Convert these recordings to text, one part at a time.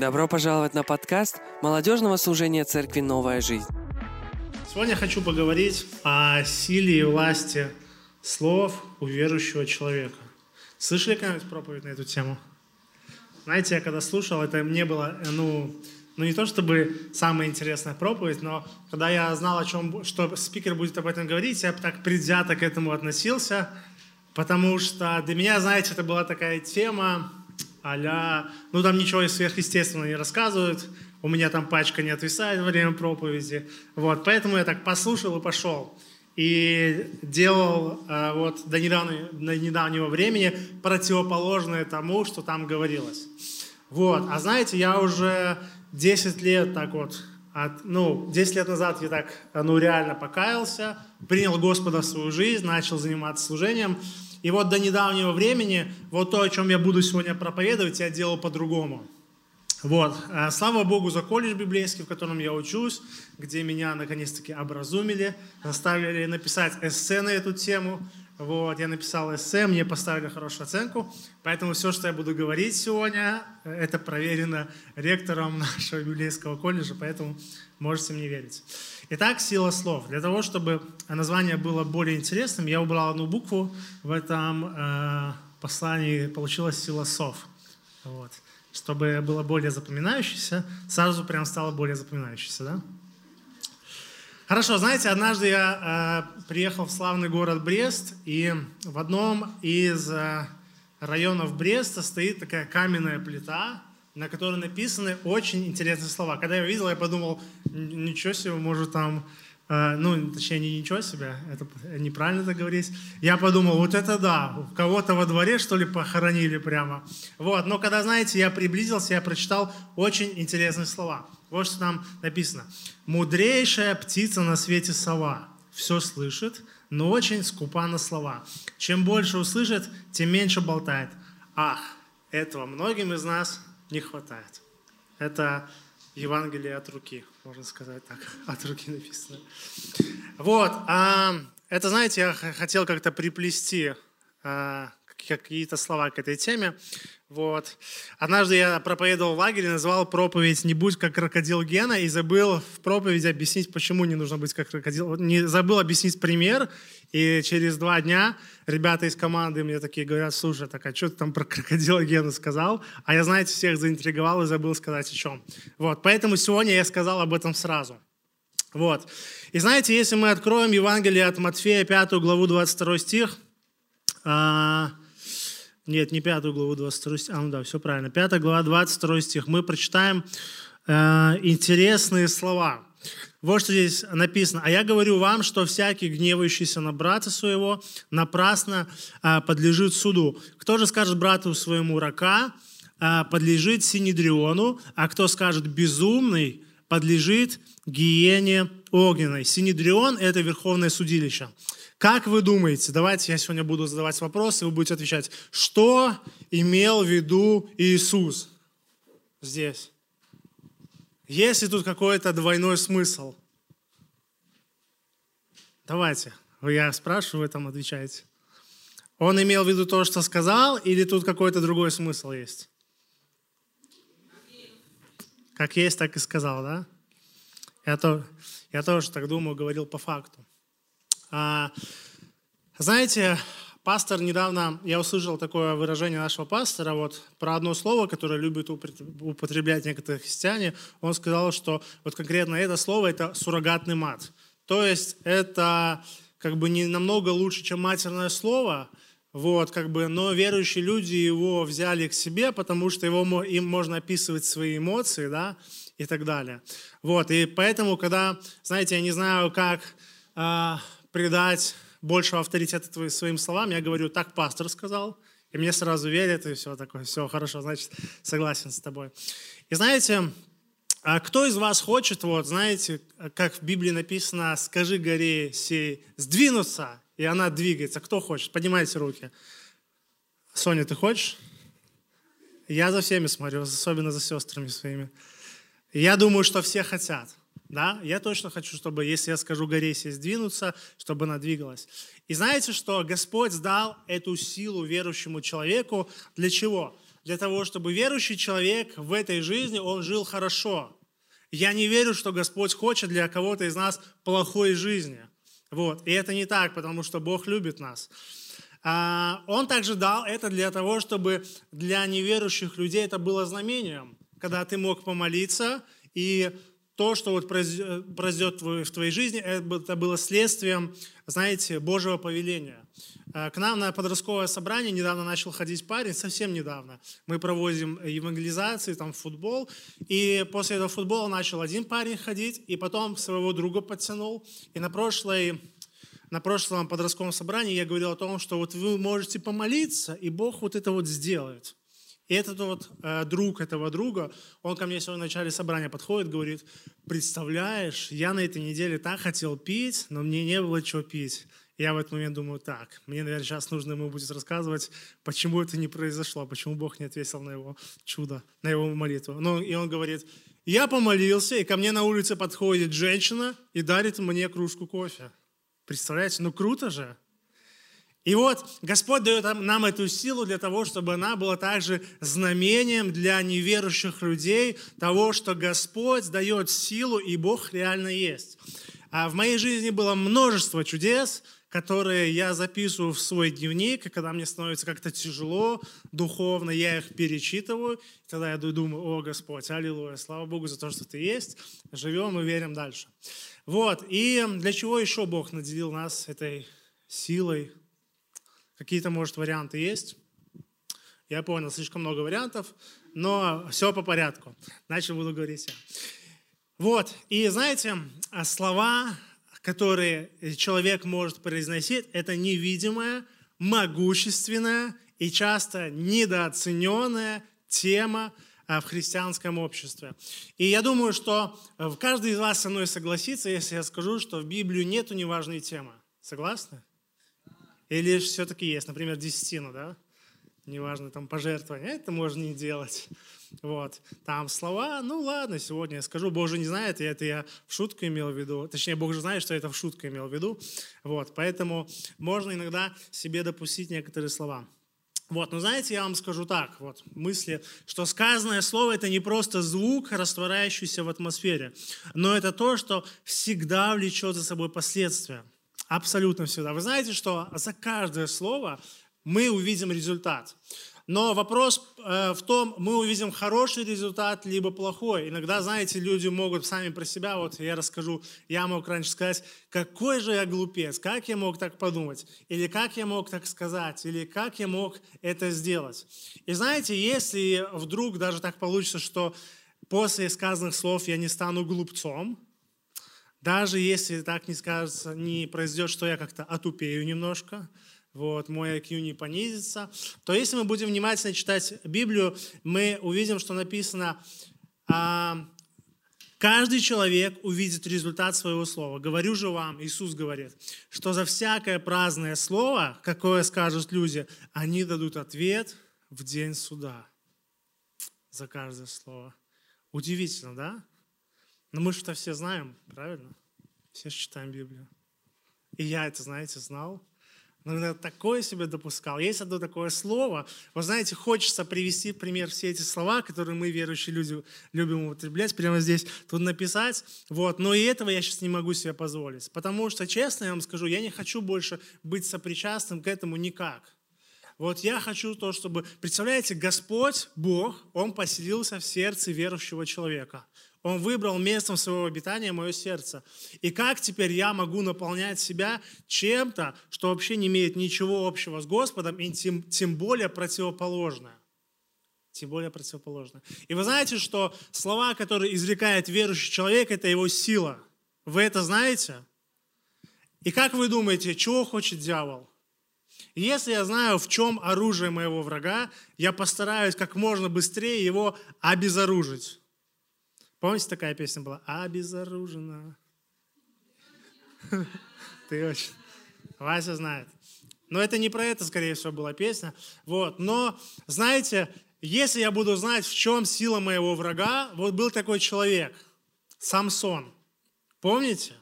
Добро пожаловать на подкаст молодежного служения Церкви «Новая жизнь». Сегодня хочу поговорить о силе и власти слов у верующего человека. Слышали когда-нибудь проповедь на эту тему? Знаете, я когда слушал, это мне было, ну, ну не то чтобы самая интересная проповедь, но когда я знал, о чем, что спикер будет об этом говорить, я так предвзято к этому относился, потому что для меня, знаете, это была такая тема, а ну там ничего сверхъестественного не рассказывают, у меня там пачка не отвисает во время проповеди, вот, поэтому я так послушал и пошел. И делал э, вот до недавнего, до недавнего времени противоположное тому, что там говорилось. Вот, а знаете, я уже 10 лет так вот, от, ну, 10 лет назад я так, ну, реально покаялся, принял Господа в свою жизнь, начал заниматься служением, и вот до недавнего времени, вот то, о чем я буду сегодня проповедовать, я делал по-другому. Вот. А, слава Богу за колледж библейский, в котором я учусь, где меня наконец-таки образумили, заставили написать эссе на эту тему. Вот, я написал эссе, мне поставили хорошую оценку, поэтому все, что я буду говорить сегодня, это проверено ректором нашего библейского колледжа, поэтому можете мне верить. Итак, сила слов. Для того, чтобы название было более интересным, я убрал одну букву в этом э, послании, получилась сила слов. Вот. Чтобы было более запоминающееся, сразу прям стало более запоминающееся, да? Хорошо, знаете, однажды я э, приехал в славный город Брест, и в одном из э, районов Бреста стоит такая каменная плита, на которой написаны очень интересные слова. Когда я увидел, я подумал, ничего себе, может там, э, ну, точнее, не ничего себе, это неправильно так говорить. Я подумал, вот это да, кого-то во дворе, что ли, похоронили прямо. Вот, но когда, знаете, я приблизился, я прочитал очень интересные слова. Вот что там написано. «Мудрейшая птица на свете сова, все слышит, но очень скупа на слова. Чем больше услышит, тем меньше болтает. Ах, этого многим из нас не хватает. Это Евангелие от руки, можно сказать так, от руки написано. Вот, а, это, знаете, я хотел как-то приплести а, какие-то слова к этой теме. Вот. Однажды я проповедовал в лагере, назвал проповедь «Не будь как крокодил Гена» и забыл в проповеди объяснить, почему не нужно быть как крокодил. Не забыл объяснить пример, и через два дня ребята из команды мне такие говорят, слушай, так а что ты там про крокодила Гена сказал? А я, знаете, всех заинтриговал и забыл сказать о чем. Вот. Поэтому сегодня я сказал об этом сразу. Вот. И знаете, если мы откроем Евангелие от Матфея, 5 главу, 22 стих, а, нет, не пятую главу, 22 стих. А, ну да, все правильно. Пятая глава, 22 стих. Мы прочитаем э, интересные слова. Вот что здесь написано. «А я говорю вам, что всякий, гневающийся на брата своего, напрасно э, подлежит суду. Кто же скажет брату своему рака, э, подлежит синедриону, а кто скажет безумный, подлежит гиене огненной». Синедрион – это верховное судилище. Как вы думаете, давайте я сегодня буду задавать вопросы, вы будете отвечать, что имел в виду Иисус здесь? Есть ли тут какой-то двойной смысл? Давайте, я спрашиваю, вы там отвечаете. Он имел в виду то, что сказал, или тут какой-то другой смысл есть? Как есть, так и сказал, да? Я, то, я тоже так думаю, говорил по факту. А, знаете, пастор недавно, я услышал такое выражение нашего пастора, вот про одно слово, которое любят употреблять некоторые христиане. Он сказал, что вот конкретно это слово – это суррогатный мат. То есть это как бы не намного лучше, чем матерное слово, вот, как бы, но верующие люди его взяли к себе, потому что его, им можно описывать свои эмоции, да, и так далее. Вот, и поэтому, когда, знаете, я не знаю, как а, придать большего авторитета своим словам, я говорю, так пастор сказал, и мне сразу верят, и все такое, все хорошо, значит, согласен с тобой. И знаете, а кто из вас хочет, вот, знаете, как в Библии написано, скажи горе сей, сдвинуться, и она двигается. Кто хочет? Поднимайте руки. Соня, ты хочешь? Я за всеми смотрю, особенно за сестрами своими. Я думаю, что все хотят. Да? Я точно хочу, чтобы, если я скажу горе сесть сдвинуться, чтобы она двигалась. И знаете, что Господь сдал эту силу верующему человеку для чего? для того, чтобы верующий человек в этой жизни, он жил хорошо. Я не верю, что Господь хочет для кого-то из нас плохой жизни. Вот. И это не так, потому что Бог любит нас. А, он также дал это для того, чтобы для неверующих людей это было знамением, когда ты мог помолиться, и то, что вот произойдет в твоей жизни, это было следствием, знаете, Божьего повеления. А, к нам на подростковое собрание недавно начал ходить парень, совсем недавно. Мы проводим евангелизации, там футбол, и после этого футбола начал один парень ходить, и потом своего друга подтянул. И на прошлой на прошлом подростковом собрании я говорил о том, что вот вы можете помолиться, и Бог вот это вот сделает. И этот вот э, друг этого друга, он ко мне сегодня в начале собрания подходит, говорит, представляешь, я на этой неделе так хотел пить, но мне не было чего пить. Я в этот момент думаю, так, мне, наверное, сейчас нужно ему будет рассказывать, почему это не произошло, почему Бог не ответил на его чудо, на его молитву. Ну, и он говорит, я помолился, и ко мне на улице подходит женщина и дарит мне кружку кофе. Представляете, ну круто же. И вот Господь дает нам эту силу для того, чтобы она была также знамением для неверующих людей того, что Господь дает силу, и Бог реально есть. А в моей жизни было множество чудес, которые я записываю в свой дневник, и когда мне становится как-то тяжело духовно, я их перечитываю, и тогда я думаю, о Господь, аллилуйя, слава Богу за то, что Ты есть, живем и верим дальше. Вот, и для чего еще Бог наделил нас этой силой? Какие-то, может, варианты есть? Я понял, слишком много вариантов, но все по порядку. Дальше буду говорить я. Вот, и знаете, а слова, которые человек может произносить, это невидимая, могущественная и часто недооцененная тема, а, в христианском обществе. И я думаю, что э, каждый из вас со мной согласится, если я скажу, что в Библию нету неважной темы. Согласны? Или все-таки есть, например, десятина, да? Неважно, там пожертвование, это можно не делать. Вот. Там слова, ну ладно, сегодня я скажу, Бог же не знает, и это я в шутку имел в виду. Точнее, Бог же знает, что я это в шутку имел в виду. Вот. Поэтому можно иногда себе допустить некоторые слова. Вот, но знаете, я вам скажу так, вот, мысли, что сказанное слово – это не просто звук, растворяющийся в атмосфере, но это то, что всегда влечет за собой последствия. Абсолютно всегда. Вы знаете, что за каждое слово мы увидим результат. Но вопрос э, в том, мы увидим хороший результат, либо плохой. Иногда, знаете, люди могут сами про себя, вот я расскажу, я мог раньше сказать, какой же я глупец, как я мог так подумать, или как я мог так сказать, или как я мог это сделать. И знаете, если вдруг даже так получится, что после сказанных слов я не стану глупцом, даже если так не скажется, не произойдет, что я как-то отупею немножко, вот, мой IQ не понизится, то если мы будем внимательно читать Библию, мы увидим, что написано, а, каждый человек увидит результат своего слова. Говорю же вам, Иисус говорит, что за всякое праздное слово, какое скажут люди, они дадут ответ в день суда. За каждое слово. Удивительно, да? Но мы что все знаем, правильно? Все читаем Библию. И я это, знаете, знал. Но иногда такое себе допускал. Есть одно такое слово. Вы знаете, хочется привести пример все эти слова, которые мы, верующие люди, любим употреблять, прямо здесь тут написать. Вот. Но и этого я сейчас не могу себе позволить. Потому что, честно я вам скажу, я не хочу больше быть сопричастным к этому никак. Вот я хочу то, чтобы, представляете, Господь, Бог, Он поселился в сердце верующего человека. Он выбрал местом своего обитания мое сердце. И как теперь я могу наполнять себя чем-то, что вообще не имеет ничего общего с Господом, и тем, тем более противоположное? Тем более противоположное. И вы знаете, что слова, которые извлекает верующий человек, это его сила. Вы это знаете? И как вы думаете, чего хочет дьявол? Если я знаю, в чем оружие моего врага, я постараюсь как можно быстрее его обезоружить. Помните, такая песня была? Обезоружена. Ты очень... Вася знает. Но это не про это, скорее всего, была песня. Вот. Но, знаете, если я буду знать, в чем сила моего врага, вот был такой человек, Самсон. Помните?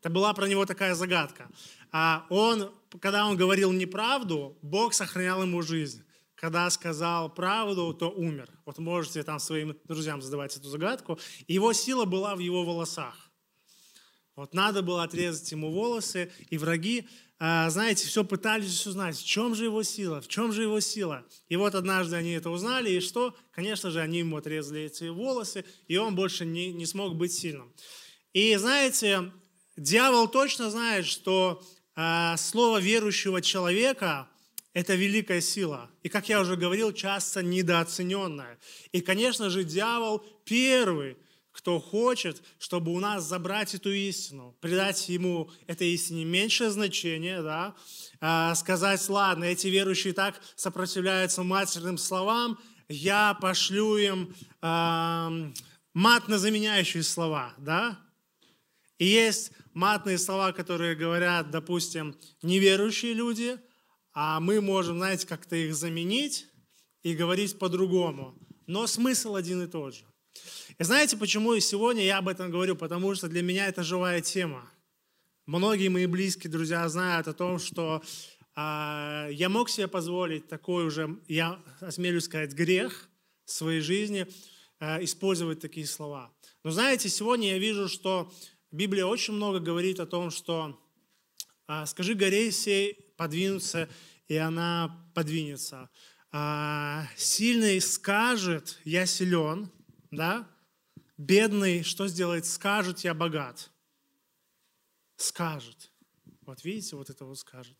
Это была про него такая загадка. А он, когда он говорил неправду, Бог сохранял ему жизнь. Когда сказал правду, то умер. Вот можете там своим друзьям задавать эту загадку. Его сила была в его волосах. Вот надо было отрезать ему волосы, и враги, а, знаете, все пытались узнать, в чем же его сила, в чем же его сила. И вот однажды они это узнали, и что? Конечно же, они ему отрезали эти волосы, и он больше не, не смог быть сильным. И знаете, дьявол точно знает, что э, слово верующего человека – это великая сила. И, как я уже говорил, часто недооцененная. И, конечно же, дьявол первый – кто хочет, чтобы у нас забрать эту истину, придать ему этой истине меньшее значение, да, а, сказать, ладно, эти верующие так сопротивляются матерным словам, я пошлю им э, матно-заменяющие слова, да, и есть матные слова, которые говорят, допустим, неверующие люди, а мы можем, знаете, как-то их заменить и говорить по-другому. Но смысл один и тот же. И знаете, почему и сегодня я об этом говорю? Потому что для меня это живая тема. Многие мои близкие друзья знают о том, что э, я мог себе позволить такой уже, я осмелюсь сказать, грех в своей жизни, э, использовать такие слова. Но знаете, сегодня я вижу, что Библия очень много говорит о том, что «скажи горе сей подвинуться, и она подвинется». Э, «Сильный скажет, я силен», да? Бедный что сделает? Скажет, я богат. Скажет. Вот видите, вот это вот скажет.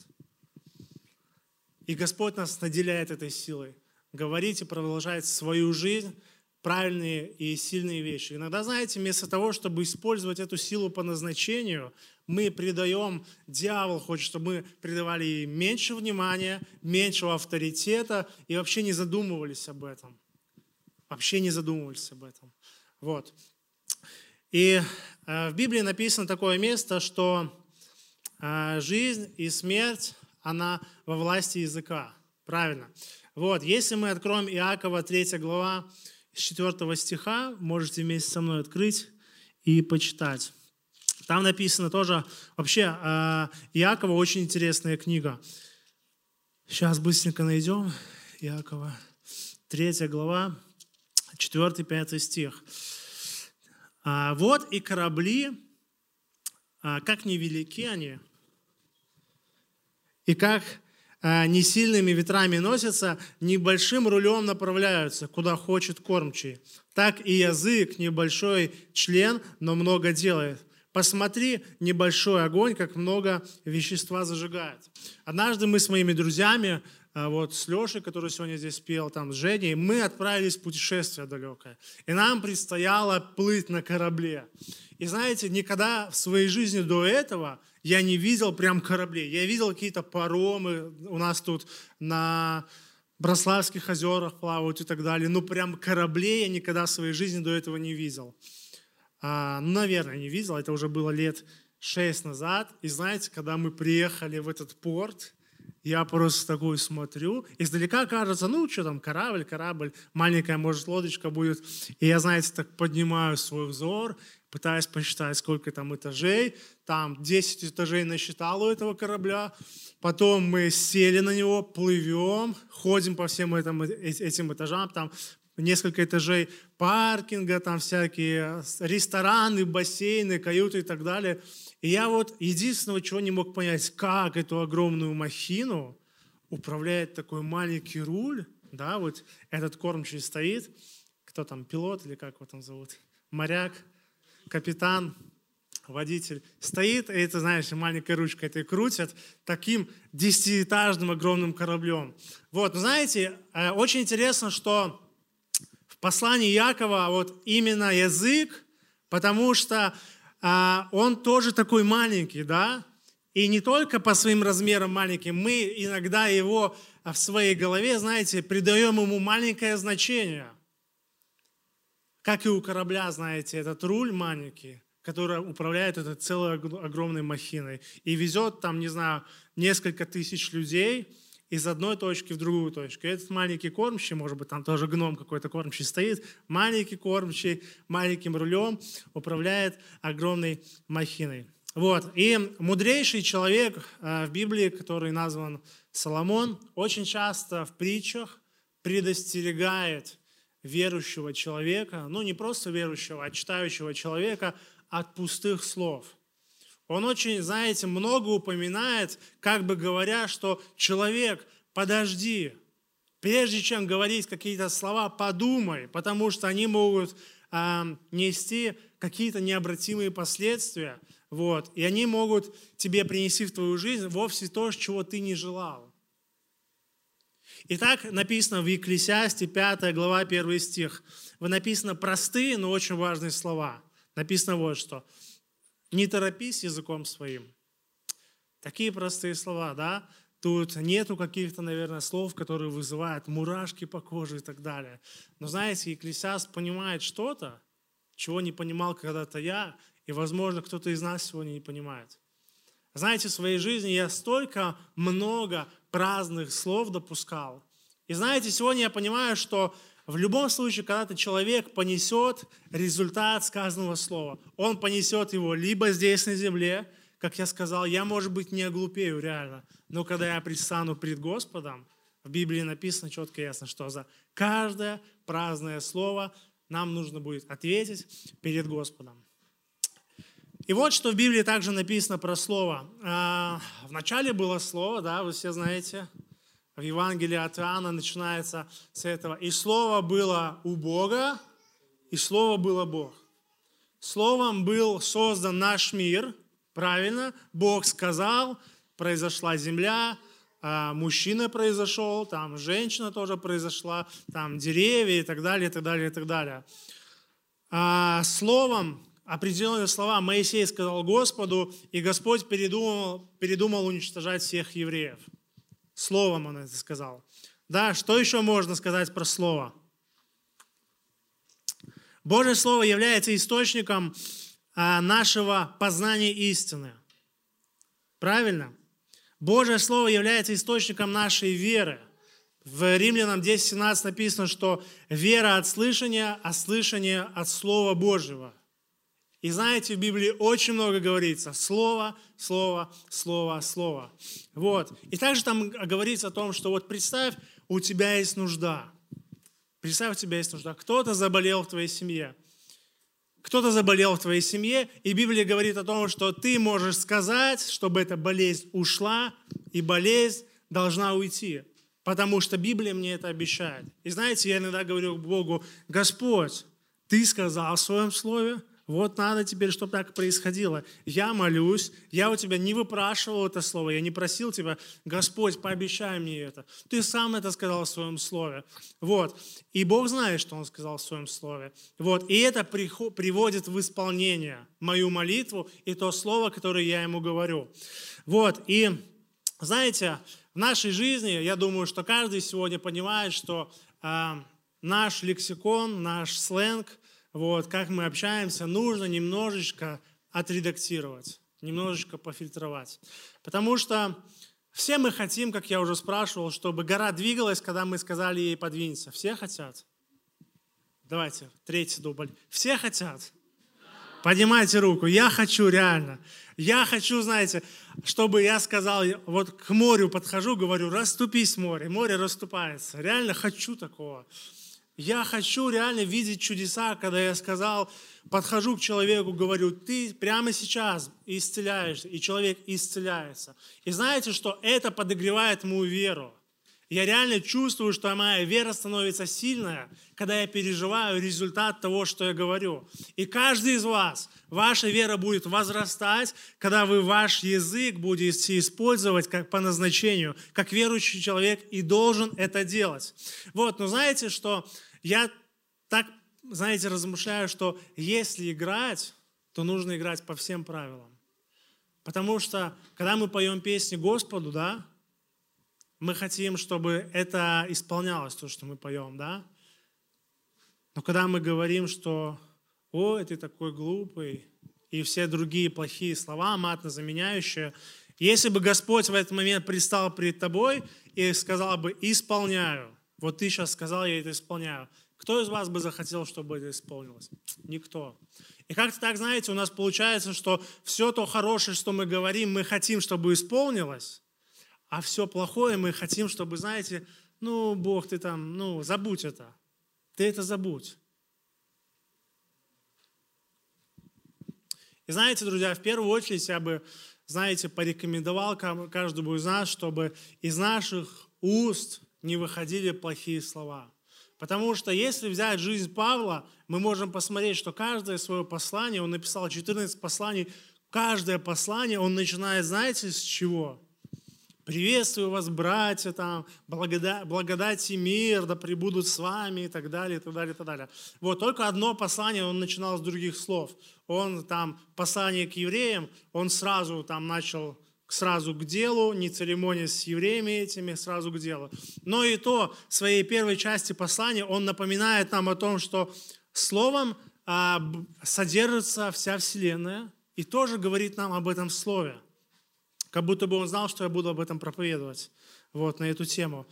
И Господь нас наделяет этой силой. Говорить и продолжать свою жизнь, правильные и сильные вещи. Иногда, знаете, вместо того, чтобы использовать эту силу по назначению, мы придаем, дьявол хочет, чтобы мы придавали ей меньше внимания, меньшего авторитета и вообще не задумывались об этом. Вообще не задумывались об этом. Вот. И э, в Библии написано такое место, что э, жизнь и смерть, она во власти языка. Правильно. Вот, если мы откроем Иакова 3 глава с 4 стиха, можете вместе со мной открыть и почитать. Там написано тоже, вообще, э, Иакова очень интересная книга. Сейчас быстренько найдем. Иакова, 3 глава, 4-5 стих. А, «Вот и корабли, а, как невелики они, и как а, не сильными ветрами носятся, небольшим рулем направляются, куда хочет кормчий. Так и язык небольшой член, но много делает. Посмотри, небольшой огонь, как много вещества зажигает. Однажды мы с моими друзьями а, вот с Лешей, который сегодня здесь пел, там с Женей, мы отправились в путешествие далекое. И нам предстояло плыть на корабле. И знаете, никогда в своей жизни до этого я не видел прям кораблей. Я видел какие-то паромы у нас тут на Брославских озерах плавают и так далее. Ну, прям кораблей я никогда в своей жизни до этого не видел. А, ну, наверное, не видел. Это уже было лет шесть назад. И знаете, когда мы приехали в этот порт, я просто такой смотрю, издалека кажется, ну, что там, корабль, корабль, маленькая, может, лодочка будет. И я, знаете, так поднимаю свой взор, пытаюсь посчитать, сколько там этажей. Там 10 этажей насчитал у этого корабля. Потом мы сели на него, плывем, ходим по всем этим, этим этажам. Там несколько этажей паркинга, там всякие рестораны, бассейны, каюты и так далее. И я вот единственного, чего не мог понять, как эту огромную махину управляет такой маленький руль, да, вот этот кормчий стоит, кто там, пилот или как его там зовут, моряк, капитан, водитель, стоит, и это, знаешь, маленькой ручкой это крутят таким десятиэтажным огромным кораблем. Вот, знаете, э, очень интересно, что в послании Якова вот именно язык, потому что а, он тоже такой маленький, да? И не только по своим размерам маленький, мы иногда его в своей голове, знаете, придаем ему маленькое значение. Как и у корабля, знаете, этот руль маленький, который управляет этой целой огромной махиной и везет там, не знаю, несколько тысяч людей – из одной точки в другую точку. Этот маленький кормчий, может быть, там тоже гном какой-то кормчий стоит, маленький кормчий маленьким рулем управляет огромной махиной. Вот. И мудрейший человек э, в Библии, который назван Соломон, очень часто в притчах предостерегает верующего человека, ну не просто верующего, а читающего человека от пустых слов. Он очень, знаете, много упоминает, как бы говоря, что человек, подожди, прежде чем говорить какие-то слова, подумай, потому что они могут э, нести какие-то необратимые последствия, вот, и они могут тебе принести в твою жизнь вовсе то, чего ты не желал. Итак, написано в Екклесиасте 5 глава 1 стих. Вы написано простые, но очень важные слова. Написано вот что. Не торопись языком своим. Такие простые слова, да? Тут нету каких-то, наверное, слов, которые вызывают мурашки по коже и так далее. Но знаете, Екклесиаст понимает что-то, чего не понимал когда-то я, и, возможно, кто-то из нас сегодня не понимает. Знаете, в своей жизни я столько много праздных слов допускал. И знаете, сегодня я понимаю, что в любом случае, когда-то человек понесет результат сказанного слова. Он понесет его либо здесь на земле, как я сказал, я, может быть, не оглупею реально, но когда я предстану пред Господом, в Библии написано четко и ясно, что за каждое праздное слово нам нужно будет ответить перед Господом. И вот что в Библии также написано про слово. А, в начале было слово, да, вы все знаете, в Евангелии от Иоанна начинается с этого. И слово было у Бога, и слово было Бог. Словом был создан наш мир, правильно? Бог сказал, произошла земля, а, мужчина произошел, там женщина тоже произошла, там деревья и так далее, и так далее, и так далее. А, словом определенные слова Моисей сказал Господу, и Господь передумал, передумал уничтожать всех евреев. Словом он это сказал. Да, что еще можно сказать про Слово? Божье Слово является источником а, нашего познания истины. Правильно? Божье Слово является источником нашей веры. В Римлянам 10.17 написано, что вера от слышания, а слышание от Слова Божьего – и знаете, в Библии очень много говорится. Слово, слово, слово, слово. Вот. И также там говорится о том, что вот представь, у тебя есть нужда. Представь, у тебя есть нужда. Кто-то заболел в твоей семье. Кто-то заболел в твоей семье, и Библия говорит о том, что ты можешь сказать, чтобы эта болезнь ушла, и болезнь должна уйти. Потому что Библия мне это обещает. И знаете, я иногда говорю Богу, Господь, Ты сказал в Своем Слове, вот надо теперь, чтобы так происходило. Я молюсь, я у тебя не выпрашивал это слово, я не просил тебя, Господь, пообещай мне это. Ты сам это сказал в своем слове. Вот. И Бог знает, что Он сказал в своем слове. Вот. И это приводит в исполнение мою молитву и то слово, которое я Ему говорю. Вот. И знаете, в нашей жизни, я думаю, что каждый сегодня понимает, что э, наш лексикон, наш сленг – вот, как мы общаемся, нужно немножечко отредактировать, немножечко пофильтровать. Потому что все мы хотим, как я уже спрашивал, чтобы гора двигалась, когда мы сказали ей подвинься. Все хотят? Давайте, третий дубль. Все хотят? Поднимайте руку. Я хочу реально. Я хочу, знаете, чтобы я сказал, вот к морю подхожу, говорю, расступись море. Море расступается. Реально хочу такого. Я хочу реально видеть чудеса, когда я сказал, подхожу к человеку, говорю, ты прямо сейчас исцеляешься, и человек исцеляется. И знаете, что это подогревает мою веру. Я реально чувствую, что моя вера становится сильная, когда я переживаю результат того, что я говорю. И каждый из вас, ваша вера будет возрастать, когда вы ваш язык будете использовать как по назначению, как верующий человек и должен это делать. Вот, но знаете, что я так, знаете, размышляю, что если играть, то нужно играть по всем правилам. Потому что, когда мы поем песни Господу, да, мы хотим, чтобы это исполнялось, то, что мы поем, да? Но когда мы говорим, что «Ой, ты такой глупый», и все другие плохие слова, матно заменяющие, если бы Господь в этот момент пристал перед тобой и сказал бы «исполняю», вот ты сейчас сказал, я это исполняю, кто из вас бы захотел, чтобы это исполнилось? Никто. И как-то так, знаете, у нас получается, что все то хорошее, что мы говорим, мы хотим, чтобы исполнилось, а все плохое мы хотим, чтобы, знаете, ну, Бог, ты там, ну, забудь это. Ты это забудь. И знаете, друзья, в первую очередь я бы, знаете, порекомендовал каждому из нас, чтобы из наших уст не выходили плохие слова. Потому что если взять жизнь Павла, мы можем посмотреть, что каждое свое послание, он написал 14 посланий, каждое послание он начинает, знаете, с чего? Приветствую вас, братья, там, благодать, благодать и мир, да пребудут с вами и так далее, и так далее, и так далее. Вот, только одно послание он начинал с других слов. Он там, послание к евреям, он сразу там начал сразу к делу, не церемонясь с евреями этими, сразу к делу. Но и то, в своей первой части послания он напоминает нам о том, что словом а, содержится вся вселенная, и тоже говорит нам об этом слове как будто бы он знал, что я буду об этом проповедовать, вот, на эту тему.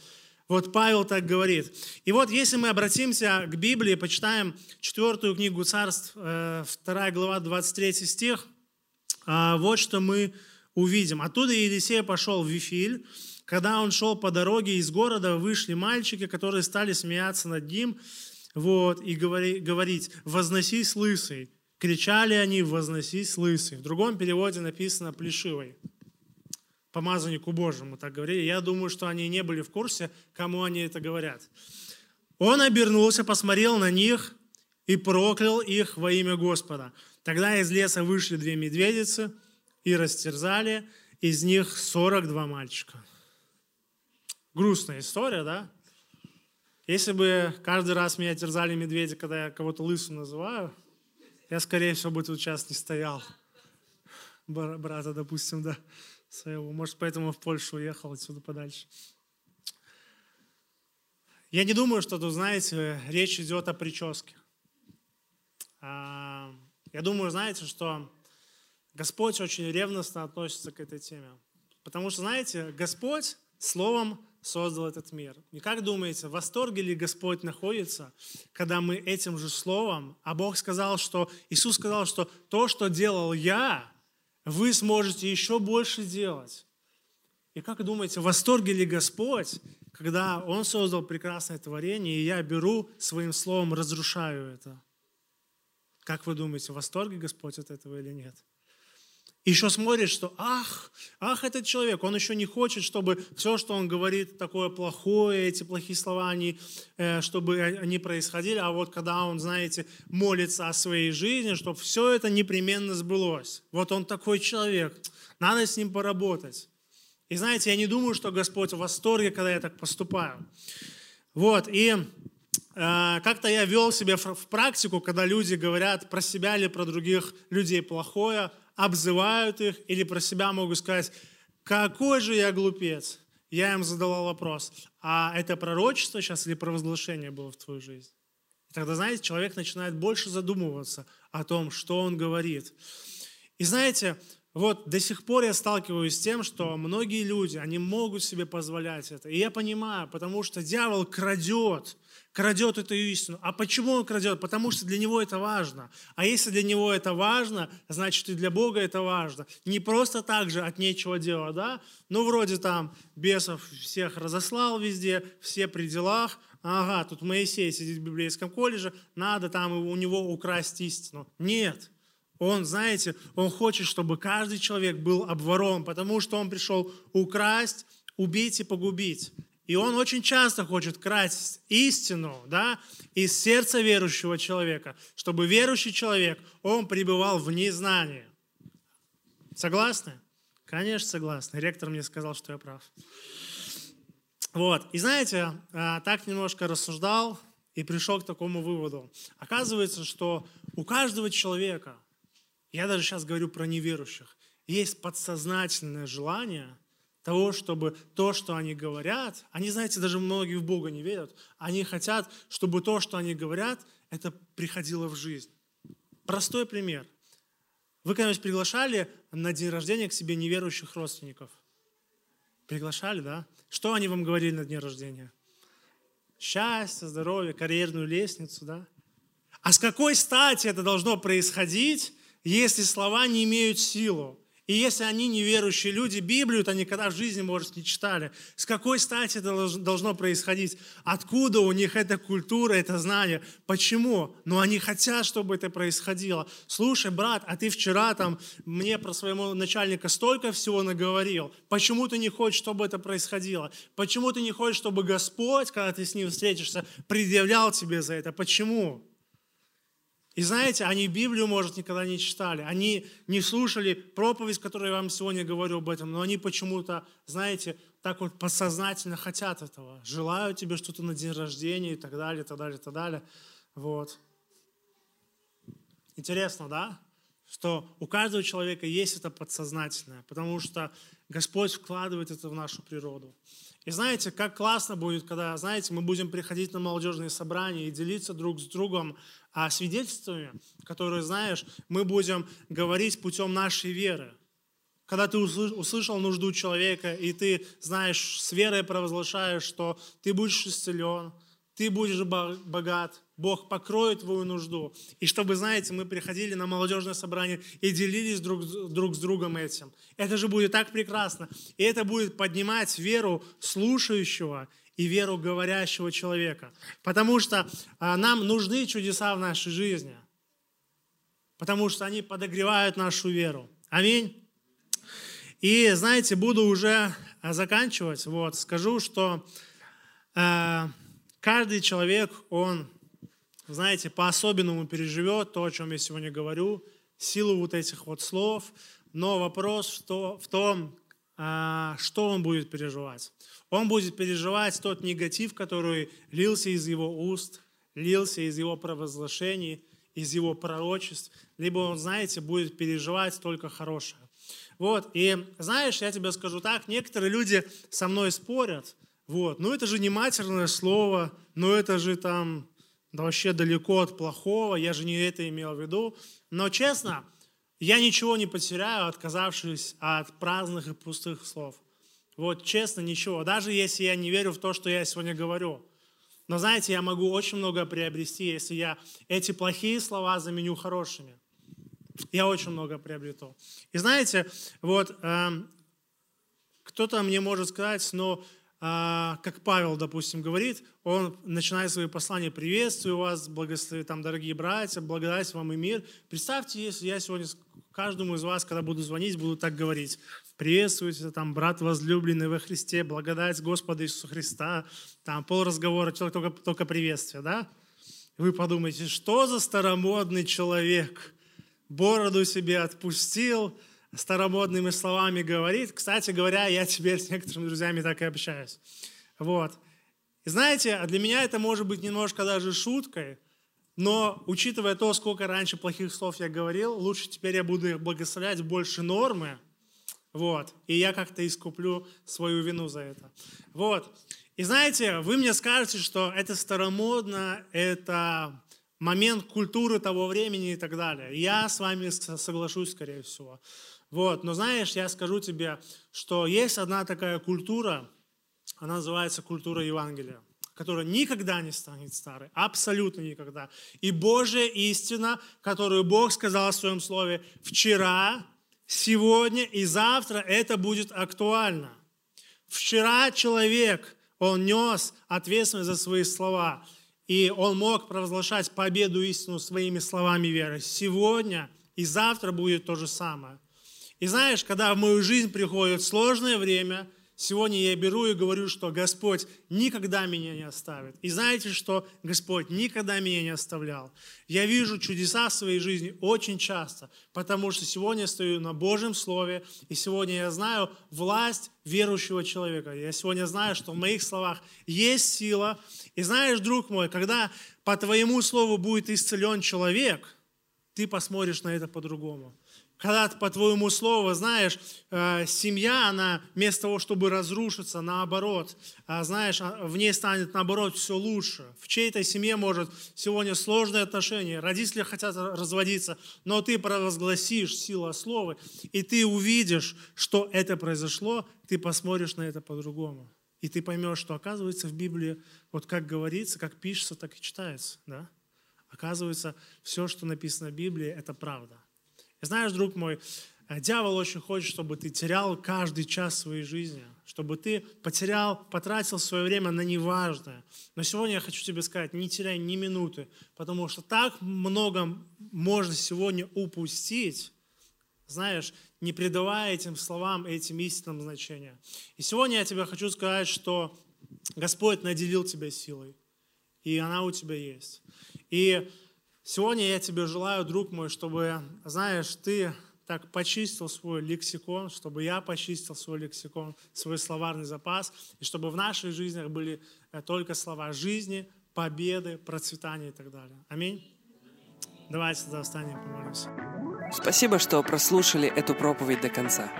Вот Павел так говорит. И вот если мы обратимся к Библии, почитаем четвертую книгу Царств, 2 э, глава, 23 стих, а, вот что мы увидим. Оттуда Елисей пошел в Вифиль. Когда он шел по дороге из города, вышли мальчики, которые стали смеяться над ним, вот, и говори, говорить, «Возносись, лысый!» Кричали они, «Возносись, лысый!» В другом переводе написано «плешивый» помазаннику Божьему так говорили. Я думаю, что они не были в курсе, кому они это говорят. Он обернулся, посмотрел на них и проклял их во имя Господа. Тогда из леса вышли две медведицы и растерзали из них 42 мальчика. Грустная история, да? Если бы каждый раз меня терзали медведи, когда я кого-то лысым называю, я, скорее всего, бы тут сейчас не стоял. Брата, допустим, да своего. Может, поэтому в Польшу уехал отсюда подальше. Я не думаю, что тут, знаете, речь идет о прическе. А, я думаю, знаете, что Господь очень ревностно относится к этой теме. Потому что, знаете, Господь словом создал этот мир. И как думаете, в восторге ли Господь находится, когда мы этим же словом, а Бог сказал, что, Иисус сказал, что то, что делал я, вы сможете еще больше делать. И как думаете, в восторге ли Господь, когда Он создал прекрасное творение, и я беру своим словом, разрушаю это? Как вы думаете, в восторге Господь от этого или нет? Еще смотрит, что ах, ах, этот человек, он еще не хочет, чтобы все, что он говорит, такое плохое, эти плохие слова, они, э, чтобы они происходили. А вот когда он, знаете, молится о своей жизни, чтобы все это непременно сбылось. Вот он такой человек, надо с ним поработать. И знаете, я не думаю, что Господь в восторге, когда я так поступаю. Вот, и э, как-то я вел себя в практику, когда люди говорят про себя или про других людей плохое, обзывают их или про себя могут сказать, какой же я глупец. Я им задала вопрос, а это пророчество сейчас или провозглашение было в твою жизнь? И тогда, знаете, человек начинает больше задумываться о том, что он говорит. И знаете, вот до сих пор я сталкиваюсь с тем, что многие люди, они могут себе позволять это. И я понимаю, потому что дьявол крадет крадет эту истину. А почему он крадет? Потому что для него это важно. А если для него это важно, значит и для Бога это важно. Не просто так же от нечего делать, да? Ну, вроде там бесов всех разослал везде, все при делах. Ага, тут Моисей сидит в библейском колледже, надо там у него украсть истину. Нет. Он, знаете, он хочет, чтобы каждый человек был обворован, потому что он пришел украсть, убить и погубить. И он очень часто хочет красть истину да, из сердца верующего человека, чтобы верующий человек, он пребывал в незнании. Согласны? Конечно, согласны. Ректор мне сказал, что я прав. Вот. И знаете, а, так немножко рассуждал и пришел к такому выводу. Оказывается, что у каждого человека, я даже сейчас говорю про неверующих, есть подсознательное желание – того, чтобы то, что они говорят, они, знаете, даже многие в Бога не верят, они хотят, чтобы то, что они говорят, это приходило в жизнь. Простой пример. Вы когда-нибудь приглашали на день рождения к себе неверующих родственников? Приглашали, да? Что они вам говорили на день рождения? Счастье, здоровье, карьерную лестницу, да? А с какой стати это должно происходить, если слова не имеют силу? И если они неверующие люди, Библию-то никогда в жизни, может, не читали. С какой стати это должно происходить? Откуда у них эта культура, это знание? Почему? Но они хотят, чтобы это происходило. Слушай, брат, а ты вчера там мне про своего начальника столько всего наговорил. Почему ты не хочешь, чтобы это происходило? Почему ты не хочешь, чтобы Господь, когда ты с ним встретишься, предъявлял тебе за это? Почему? И знаете, они Библию, может, никогда не читали, они не слушали проповедь, которую я вам сегодня говорю об этом, но они почему-то, знаете, так вот подсознательно хотят этого, желают тебе что-то на день рождения и так далее, и так далее, и так далее. Вот. Интересно, да? Что у каждого человека есть это подсознательное, потому что Господь вкладывает это в нашу природу. И знаете, как классно будет, когда, знаете, мы будем приходить на молодежные собрания и делиться друг с другом а свидетельствами, которые, знаешь, мы будем говорить путем нашей веры. Когда ты услышал нужду человека, и ты, знаешь, с верой провозглашаешь, что ты будешь исцелен, ты будешь богат, Бог покроет твою нужду. И чтобы, знаете, мы приходили на молодежное собрание и делились друг, друг с другом этим. Это же будет так прекрасно. И это будет поднимать веру слушающего и веру говорящего человека. Потому что а, нам нужны чудеса в нашей жизни. Потому что они подогревают нашу веру. Аминь. И, знаете, буду уже а, заканчивать. Вот, скажу, что э, каждый человек, он, знаете, по-особенному переживет то, о чем я сегодня говорю, силу вот этих вот слов. Но вопрос в том, э, что он будет переживать. Он будет переживать тот негатив, который лился из его уст, лился из его провозглашений, из его пророчеств, либо он, знаете, будет переживать только хорошее. Вот, и знаешь, я тебе скажу так, некоторые люди со мной спорят, вот, ну это же не матерное слово, ну это же там да вообще далеко от плохого, я же не это имел в виду. Но честно, я ничего не потеряю, отказавшись от праздных и пустых слов. Вот честно, ничего. Даже если я не верю в то, что я сегодня говорю. Но знаете, я могу очень много приобрести, если я эти плохие слова заменю хорошими. Я очень много приобрету. И знаете, вот э, кто-то мне может сказать, но э, как Павел, допустим, говорит, он начинает свои послания «Приветствую вас, благослови, там, дорогие братья, благодать вам и мир». Представьте, если я сегодня каждому из вас, когда буду звонить, буду так говорить приветствуйте, там, брат возлюбленный во Христе, благодать Господа Иисуса Христа, там, пол разговора, человек только, только приветствие, да? Вы подумаете, что за старомодный человек? Бороду себе отпустил, старомодными словами говорит. Кстати говоря, я теперь с некоторыми друзьями так и общаюсь. Вот. И знаете, для меня это может быть немножко даже шуткой, но учитывая то, сколько раньше плохих слов я говорил, лучше теперь я буду их благословлять больше нормы, вот. И я как-то искуплю свою вину за это. Вот. И знаете, вы мне скажете, что это старомодно, это момент культуры того времени и так далее. Я с вами соглашусь, скорее всего. Вот. Но знаешь, я скажу тебе, что есть одна такая культура, она называется культура Евангелия которая никогда не станет старой, абсолютно никогда. И Божья истина, которую Бог сказал в своем слове вчера, сегодня и завтра это будет актуально. Вчера человек, он нес ответственность за свои слова, и он мог провозглашать победу истину своими словами веры. Сегодня и завтра будет то же самое. И знаешь, когда в мою жизнь приходит сложное время – Сегодня я беру и говорю, что Господь никогда меня не оставит. И знаете, что Господь никогда меня не оставлял. Я вижу чудеса в своей жизни очень часто, потому что сегодня я стою на Божьем Слове, и сегодня я знаю власть верующего человека. Я сегодня знаю, что в моих словах есть сила. И знаешь, друг мой, когда по твоему слову будет исцелен человек, ты посмотришь на это по-другому когда по твоему слову, знаешь, э, семья, она вместо того, чтобы разрушиться, наоборот, а, знаешь, а, в ней станет, наоборот, все лучше. В чьей-то семье может сегодня сложные отношения, родители хотят разводиться, но ты провозгласишь силу слова, и ты увидишь, что это произошло, ты посмотришь на это по-другому. И ты поймешь, что оказывается в Библии, вот как говорится, как пишется, так и читается. Да? Оказывается, все, что написано в Библии, это правда. Знаешь, друг мой, А дьявол очень хочет, чтобы ты терял каждый час своей жизни, чтобы ты потерял, потратил свое время на неважное. Но сегодня я хочу тебе сказать, не теряй ни минуты, потому что так много можно сегодня упустить, знаешь, не придавая этим словам, этим истинным значения. И сегодня я тебе хочу сказать, что Господь наделил тебя силой, и она у тебя есть. И сегодня я тебе желаю, друг мой, чтобы, знаешь, ты так почистил свой лексикон, чтобы я почистил свой лексикон, свой словарный запас, и чтобы в наших жизнях были э, только слова жизни, победы, процветания и так далее. Аминь. Давайте тогда встанем помолимся. Спасибо, что прослушали эту проповедь до конца.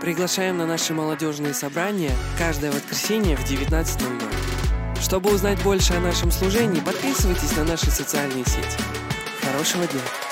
Приглашаем на наши молодежные собрания каждое воскресенье в 19.00. Чтобы узнать больше о нашем служении, подписывайтесь на наши социальные сети. Хорошего дня!